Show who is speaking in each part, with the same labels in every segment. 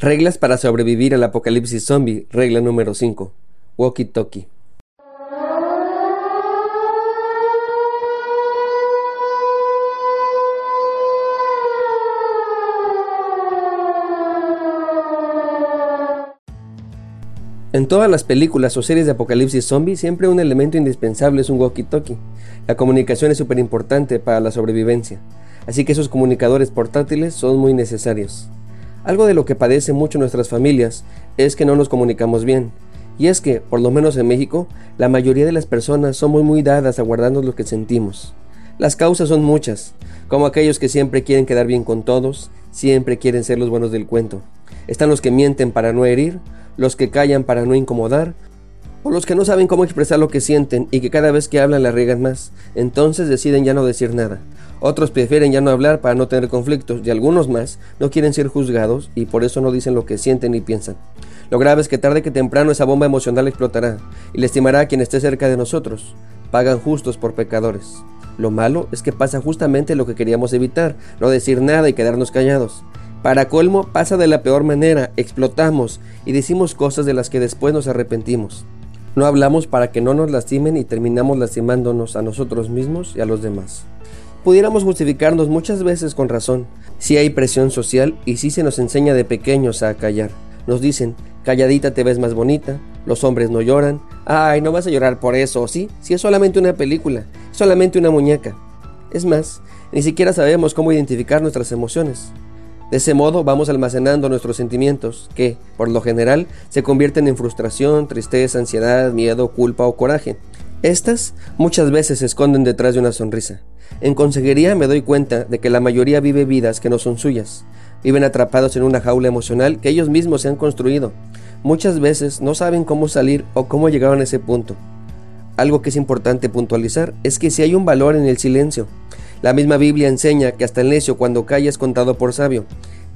Speaker 1: Reglas para sobrevivir al apocalipsis zombie. Regla número 5. Walkie talkie. En todas las películas o series de apocalipsis zombie, siempre un elemento indispensable es un walkie-talkie. La comunicación es súper importante para la sobrevivencia, así que esos comunicadores portátiles son muy necesarios. Algo de lo que padecen mucho nuestras familias es que no nos comunicamos bien, y es que, por lo menos en México, la mayoría de las personas son muy muy dadas a guardarnos lo que sentimos. Las causas son muchas, como aquellos que siempre quieren quedar bien con todos, siempre quieren ser los buenos del cuento. Están los que mienten para no herir, los que callan para no incomodar, o los que no saben cómo expresar lo que sienten y que cada vez que hablan la riegan más, entonces deciden ya no decir nada. Otros prefieren ya no hablar para no tener conflictos y algunos más no quieren ser juzgados y por eso no dicen lo que sienten y piensan. Lo grave es que tarde que temprano esa bomba emocional explotará y lastimará a quien esté cerca de nosotros. Pagan justos por pecadores. Lo malo es que pasa justamente lo que queríamos evitar, no decir nada y quedarnos callados. Para colmo, pasa de la peor manera, explotamos y decimos cosas de las que después nos arrepentimos. No hablamos para que no nos lastimen y terminamos lastimándonos a nosotros mismos y a los demás. Pudiéramos justificarnos muchas veces con razón, si hay presión social y si se nos enseña de pequeños a callar. Nos dicen, calladita te ves más bonita, los hombres no lloran, ay, no vas a llorar por eso, ¿sí? Si es solamente una película, solamente una muñeca. Es más, ni siquiera sabemos cómo identificar nuestras emociones. De ese modo vamos almacenando nuestros sentimientos, que, por lo general, se convierten en frustración, tristeza, ansiedad, miedo, culpa o coraje. Estas muchas veces se esconden detrás de una sonrisa. En consejería me doy cuenta de que la mayoría vive vidas que no son suyas. Viven atrapados en una jaula emocional que ellos mismos se han construido. Muchas veces no saben cómo salir o cómo llegaron a ese punto. Algo que es importante puntualizar es que si hay un valor en el silencio, la misma Biblia enseña que hasta el necio cuando calla es contado por sabio.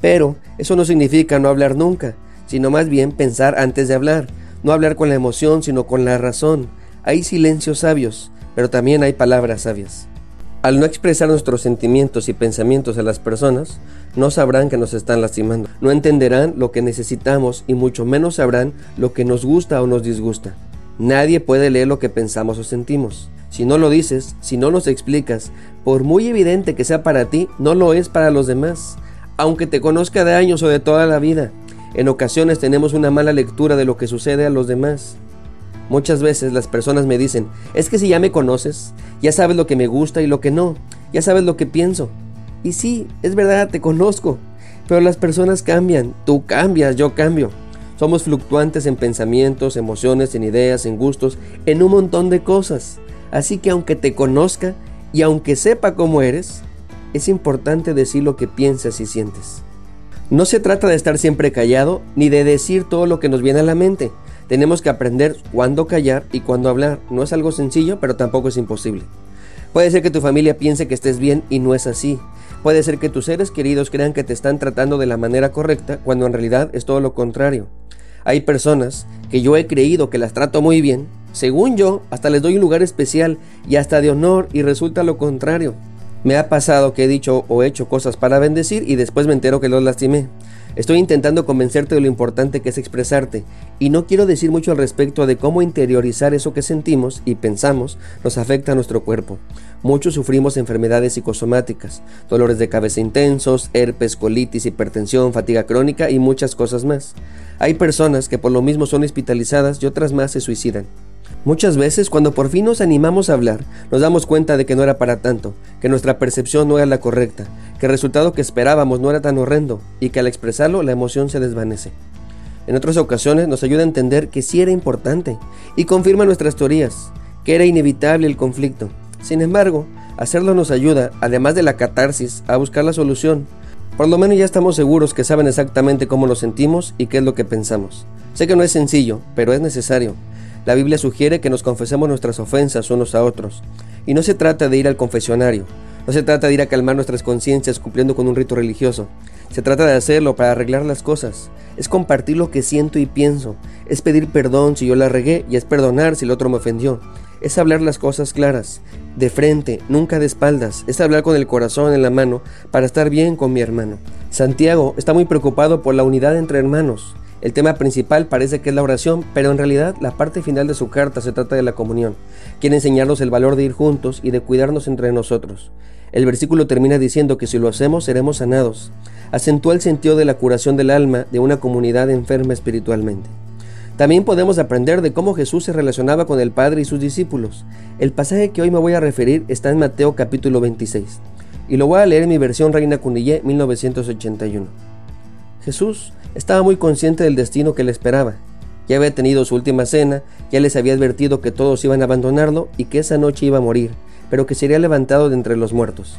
Speaker 1: Pero eso no significa no hablar nunca, sino más bien pensar antes de hablar. No hablar con la emoción, sino con la razón. Hay silencios sabios, pero también hay palabras sabias. Al no expresar nuestros sentimientos y pensamientos a las personas, no sabrán que nos están lastimando. No entenderán lo que necesitamos y mucho menos sabrán lo que nos gusta o nos disgusta. Nadie puede leer lo que pensamos o sentimos. Si no lo dices, si no nos explicas, por muy evidente que sea para ti, no lo es para los demás, aunque te conozca de años o de toda la vida. En ocasiones tenemos una mala lectura de lo que sucede a los demás. Muchas veces las personas me dicen, es que si ya me conoces, ya sabes lo que me gusta y lo que no, ya sabes lo que pienso. Y sí, es verdad, te conozco, pero las personas cambian, tú cambias, yo cambio. Somos fluctuantes en pensamientos, emociones, en ideas, en gustos, en un montón de cosas. Así que aunque te conozca y aunque sepa cómo eres, es importante decir lo que piensas y sientes. No se trata de estar siempre callado ni de decir todo lo que nos viene a la mente. Tenemos que aprender cuándo callar y cuándo hablar. No es algo sencillo, pero tampoco es imposible. Puede ser que tu familia piense que estés bien y no es así. Puede ser que tus seres queridos crean que te están tratando de la manera correcta cuando en realidad es todo lo contrario. Hay personas que yo he creído que las trato muy bien según yo, hasta les doy un lugar especial y hasta de honor y resulta lo contrario. Me ha pasado que he dicho o hecho cosas para bendecir y después me entero que los lastimé. Estoy intentando convencerte de lo importante que es expresarte y no quiero decir mucho al respecto de cómo interiorizar eso que sentimos y pensamos nos afecta a nuestro cuerpo. Muchos sufrimos enfermedades psicosomáticas, dolores de cabeza intensos, herpes, colitis, hipertensión, fatiga crónica y muchas cosas más. Hay personas que por lo mismo son hospitalizadas y otras más se suicidan. Muchas veces cuando por fin nos animamos a hablar, nos damos cuenta de que no era para tanto, que nuestra percepción no era la correcta, que el resultado que esperábamos no era tan horrendo y que al expresarlo la emoción se desvanece. En otras ocasiones nos ayuda a entender que sí era importante y confirma nuestras teorías, que era inevitable el conflicto. Sin embargo, hacerlo nos ayuda, además de la catarsis, a buscar la solución. Por lo menos ya estamos seguros que saben exactamente cómo nos sentimos y qué es lo que pensamos. Sé que no es sencillo, pero es necesario. La Biblia sugiere que nos confesemos nuestras ofensas unos a otros. Y no se trata de ir al confesionario, no se trata de ir a calmar nuestras conciencias cumpliendo con un rito religioso. Se trata de hacerlo para arreglar las cosas. Es compartir lo que siento y pienso. Es pedir perdón si yo la regué y es perdonar si el otro me ofendió. Es hablar las cosas claras, de frente, nunca de espaldas. Es hablar con el corazón en la mano para estar bien con mi hermano. Santiago está muy preocupado por la unidad entre hermanos. El tema principal parece que es la oración, pero en realidad la parte final de su carta se trata de la comunión. Quiere enseñarnos el valor de ir juntos y de cuidarnos entre nosotros. El versículo termina diciendo que si lo hacemos seremos sanados. Acentúa el sentido de la curación del alma de una comunidad enferma espiritualmente. También podemos aprender de cómo Jesús se relacionaba con el Padre y sus discípulos. El pasaje que hoy me voy a referir está en Mateo capítulo 26, y lo voy a leer en mi versión Reina Cunillé 1981. Jesús estaba muy consciente del destino que le esperaba. Ya había tenido su última cena, ya les había advertido que todos iban a abandonarlo y que esa noche iba a morir, pero que sería levantado de entre los muertos.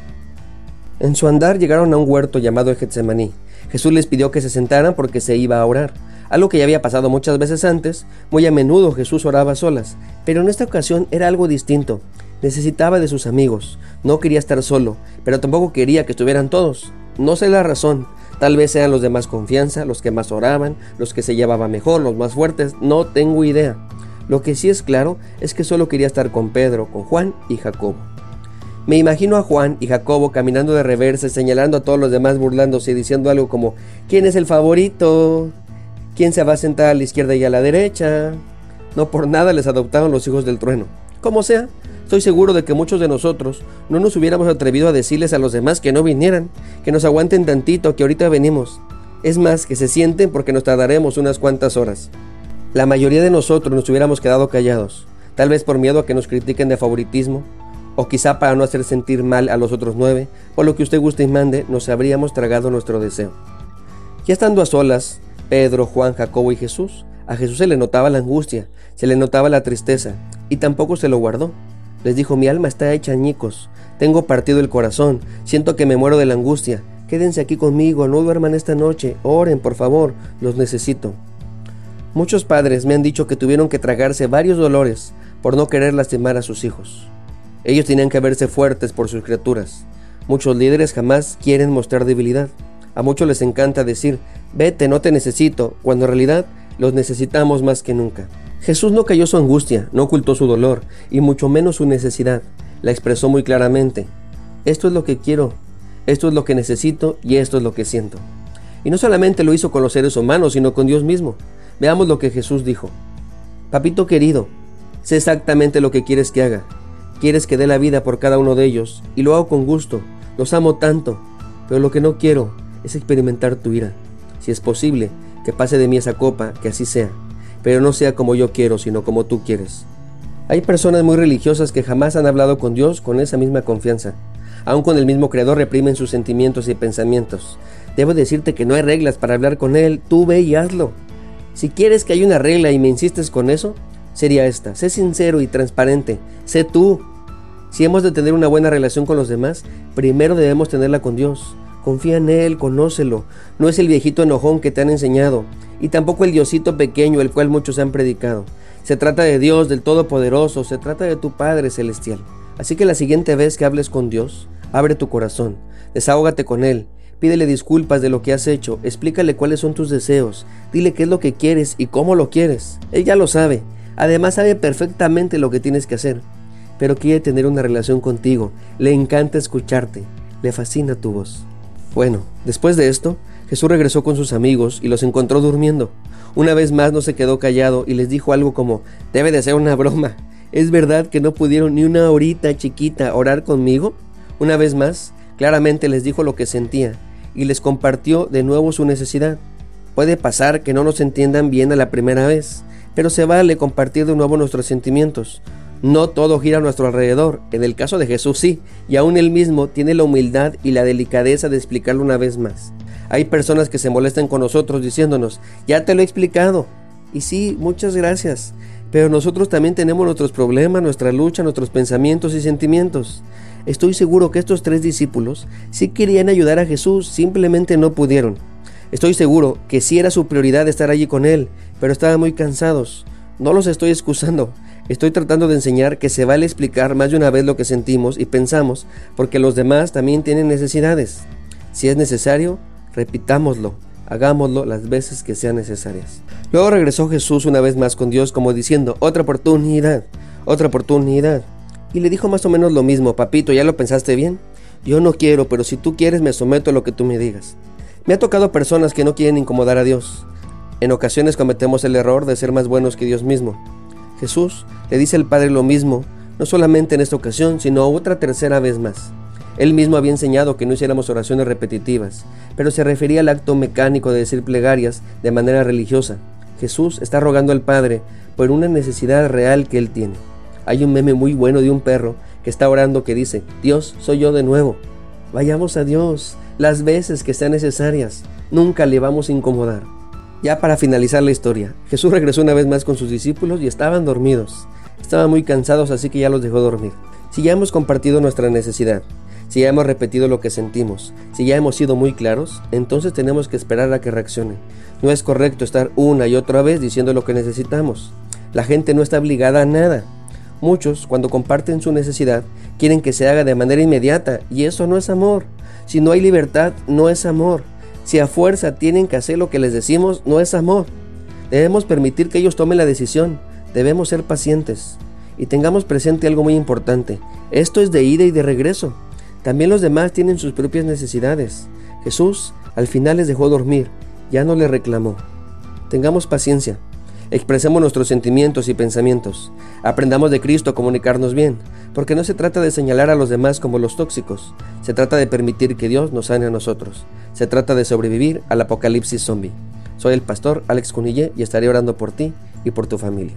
Speaker 1: En su andar llegaron a un huerto llamado Getsemaní. Jesús les pidió que se sentaran porque se iba a orar algo que ya había pasado muchas veces antes, muy a menudo Jesús oraba solas, pero en esta ocasión era algo distinto. Necesitaba de sus amigos, no quería estar solo, pero tampoco quería que estuvieran todos. No sé la razón, tal vez sean los de más confianza, los que más oraban, los que se llevaban mejor, los más fuertes, no tengo idea. Lo que sí es claro es que solo quería estar con Pedro, con Juan y Jacobo. Me imagino a Juan y Jacobo caminando de reversa, señalando a todos los demás burlándose y diciendo algo como ¿Quién es el favorito? ¿Quién se va a sentar a la izquierda y a la derecha? No por nada les adoptaron los hijos del trueno. Como sea, estoy seguro de que muchos de nosotros no nos hubiéramos atrevido a decirles a los demás que no vinieran, que nos aguanten tantito, que ahorita venimos. Es más, que se sienten porque nos tardaremos unas cuantas horas. La mayoría de nosotros nos hubiéramos quedado callados, tal vez por miedo a que nos critiquen de favoritismo, o quizá para no hacer sentir mal a los otros nueve, por lo que usted guste y mande, nos habríamos tragado nuestro deseo. Ya estando a solas, Pedro, Juan, Jacobo y Jesús. A Jesús se le notaba la angustia, se le notaba la tristeza, y tampoco se lo guardó. Les dijo, mi alma está hecha añicos, tengo partido el corazón, siento que me muero de la angustia. Quédense aquí conmigo, no duerman esta noche, oren, por favor, los necesito. Muchos padres me han dicho que tuvieron que tragarse varios dolores por no querer lastimar a sus hijos. Ellos tenían que verse fuertes por sus criaturas. Muchos líderes jamás quieren mostrar debilidad. A muchos les encanta decir, vete, no te necesito, cuando en realidad los necesitamos más que nunca. Jesús no cayó su angustia, no ocultó su dolor, y mucho menos su necesidad. La expresó muy claramente. Esto es lo que quiero, esto es lo que necesito y esto es lo que siento. Y no solamente lo hizo con los seres humanos, sino con Dios mismo. Veamos lo que Jesús dijo. Papito querido, sé exactamente lo que quieres que haga. Quieres que dé la vida por cada uno de ellos, y lo hago con gusto. Los amo tanto, pero lo que no quiero es experimentar tu ira. Si es posible, que pase de mí esa copa, que así sea, pero no sea como yo quiero, sino como tú quieres. Hay personas muy religiosas que jamás han hablado con Dios con esa misma confianza. Aun con el mismo Creador reprimen sus sentimientos y pensamientos. Debo decirte que no hay reglas para hablar con Él, tú ve y hazlo. Si quieres que haya una regla y me insistes con eso, sería esta. Sé sincero y transparente. Sé tú. Si hemos de tener una buena relación con los demás, primero debemos tenerla con Dios. Confía en Él, conócelo. No es el viejito enojón que te han enseñado, y tampoco el Diosito pequeño el cual muchos han predicado. Se trata de Dios, del Todopoderoso, se trata de tu Padre Celestial. Así que la siguiente vez que hables con Dios, abre tu corazón, desahógate con Él, pídele disculpas de lo que has hecho, explícale cuáles son tus deseos, dile qué es lo que quieres y cómo lo quieres. Él ya lo sabe, además sabe perfectamente lo que tienes que hacer, pero quiere tener una relación contigo, le encanta escucharte, le fascina tu voz. Bueno, después de esto, Jesús regresó con sus amigos y los encontró durmiendo. Una vez más no se quedó callado y les dijo algo como, debe de ser una broma. ¿Es verdad que no pudieron ni una horita chiquita orar conmigo? Una vez más, claramente les dijo lo que sentía y les compartió de nuevo su necesidad. Puede pasar que no nos entiendan bien a la primera vez, pero se vale compartir de nuevo nuestros sentimientos. No todo gira a nuestro alrededor. En el caso de Jesús sí, y aún él mismo tiene la humildad y la delicadeza de explicarlo una vez más. Hay personas que se molestan con nosotros diciéndonos, ya te lo he explicado. Y sí, muchas gracias. Pero nosotros también tenemos nuestros problemas, nuestra lucha, nuestros pensamientos y sentimientos. Estoy seguro que estos tres discípulos sí querían ayudar a Jesús, simplemente no pudieron. Estoy seguro que sí era su prioridad estar allí con Él, pero estaban muy cansados. No los estoy excusando, Estoy tratando de enseñar que se vale explicar más de una vez lo que sentimos y pensamos, porque los demás también tienen necesidades. Si es necesario, repitámoslo, hagámoslo las veces que sean necesarias. Luego regresó Jesús una vez más con Dios como diciendo, otra oportunidad, otra oportunidad. Y le dijo más o menos lo mismo, papito, ¿ya lo pensaste bien? Yo no quiero, pero si tú quieres me someto a lo que tú me digas. Me ha tocado personas que no quieren incomodar a Dios. En ocasiones cometemos el error de ser más buenos que Dios mismo. Jesús le dice al Padre lo mismo, no solamente en esta ocasión, sino otra tercera vez más. Él mismo había enseñado que no hiciéramos oraciones repetitivas, pero se refería al acto mecánico de decir plegarias de manera religiosa. Jesús está rogando al Padre por una necesidad real que él tiene. Hay un meme muy bueno de un perro que está orando que dice, Dios, soy yo de nuevo. Vayamos a Dios las veces que sean necesarias. Nunca le vamos a incomodar. Ya para finalizar la historia, Jesús regresó una vez más con sus discípulos y estaban dormidos. Estaban muy cansados así que ya los dejó dormir. Si ya hemos compartido nuestra necesidad, si ya hemos repetido lo que sentimos, si ya hemos sido muy claros, entonces tenemos que esperar a que reaccionen. No es correcto estar una y otra vez diciendo lo que necesitamos. La gente no está obligada a nada. Muchos, cuando comparten su necesidad, quieren que se haga de manera inmediata y eso no es amor. Si no hay libertad, no es amor. Si a fuerza tienen que hacer lo que les decimos, no es amor. Debemos permitir que ellos tomen la decisión. Debemos ser pacientes. Y tengamos presente algo muy importante. Esto es de ida y de regreso. También los demás tienen sus propias necesidades. Jesús al final les dejó dormir, ya no les reclamó. Tengamos paciencia. Expresemos nuestros sentimientos y pensamientos. Aprendamos de Cristo a comunicarnos bien, porque no se trata de señalar a los demás como los tóxicos, se trata de permitir que Dios nos sane a nosotros. Se trata de sobrevivir al apocalipsis zombie. Soy el pastor Alex Cunille y estaré orando por ti y por tu familia.